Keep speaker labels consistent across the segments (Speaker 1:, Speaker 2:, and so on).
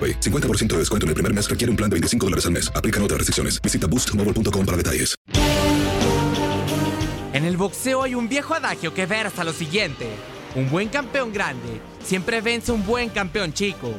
Speaker 1: AroPay. 50% de descuento en el primer mes requiere un plan de 25 dólares al mes. Aplican otras restricciones. Visita boostmobile.com para detalles.
Speaker 2: En el boxeo hay un viejo adagio que versa lo siguiente. Un buen campeón grande siempre vence un buen campeón chico.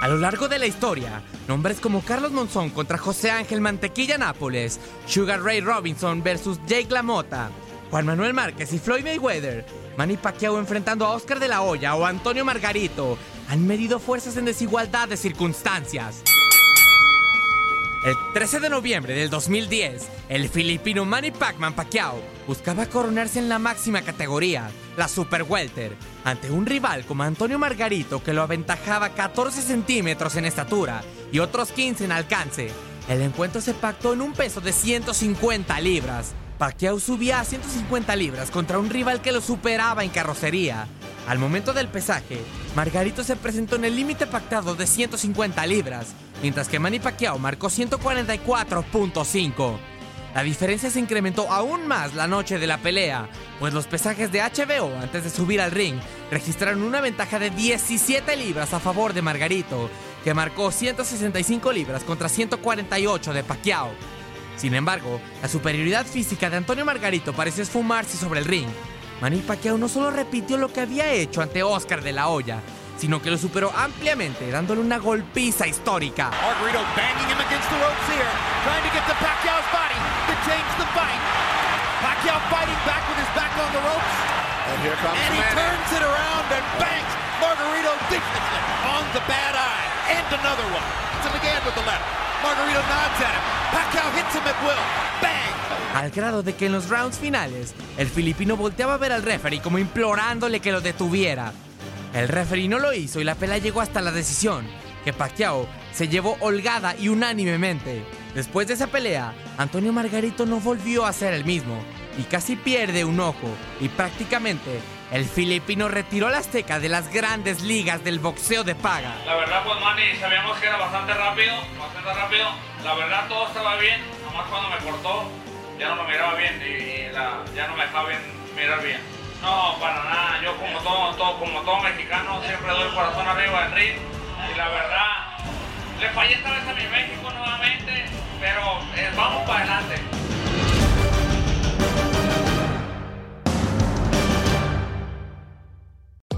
Speaker 2: A lo largo de la historia, nombres como Carlos Monzón contra José Ángel Mantequilla Nápoles, Sugar Ray Robinson versus Jake LaMotta, Juan Manuel Márquez y Floyd Mayweather, Manny Pacquiao enfrentando a Oscar de la Hoya o Antonio Margarito, han medido fuerzas en desigualdad de circunstancias. El 13 de noviembre del 2010, el filipino Manny Pacman Pacquiao buscaba coronarse en la máxima categoría, la Super Welter, ante un rival como Antonio Margarito que lo aventajaba 14 centímetros en estatura y otros 15 en alcance. El encuentro se pactó en un peso de 150 libras. Pacquiao subía a 150 libras contra un rival que lo superaba en carrocería. Al momento del pesaje, Margarito se presentó en el límite pactado de 150 libras, mientras que Manny Pacquiao marcó 144.5. La diferencia se incrementó aún más la noche de la pelea, pues los pesajes de HBO antes de subir al ring registraron una ventaja de 17 libras a favor de Margarito, que marcó 165 libras contra 148 de Pacquiao. Sin embargo, la superioridad física de Antonio Margarito pareció esfumarse sobre el ring. Manny Pacquiao no solo repitió lo que había hecho ante Oscar de la Hoya, sino que lo superó ampliamente, dándole una golpiza histórica.
Speaker 3: Margarito banging him against the ropes here, trying to get to Pacquiao's body to change the fight. Pacquiao fighting back with his back on the ropes.
Speaker 4: And here comes
Speaker 3: And he
Speaker 4: Manny.
Speaker 3: turns it around and bangs Margarito viciously on the bad eye. And another one. Him again with the left.
Speaker 2: Al grado de que en los rounds finales, el filipino volteaba a ver al referee como implorándole que lo detuviera. El referee no lo hizo y la pelea llegó hasta la decisión, que Pacquiao se llevó holgada y unánimemente. Después de esa pelea, Antonio Margarito no volvió a ser el mismo y casi pierde un ojo y prácticamente el filipino retiró a la Azteca de las grandes ligas del boxeo de paga.
Speaker 5: La verdad, pues Manny, sabíamos que era bastante rápido, bastante rápido. La verdad, todo estaba bien, nomás cuando me cortó, ya no lo miraba bien y, ya no me dejaba bien, mirar bien. No, para nada, yo como todo, todo, como todo mexicano, siempre doy el corazón arriba del ring. Y la verdad, le fallé esta vez a mi México nuevamente, pero eh, vamos para adelante.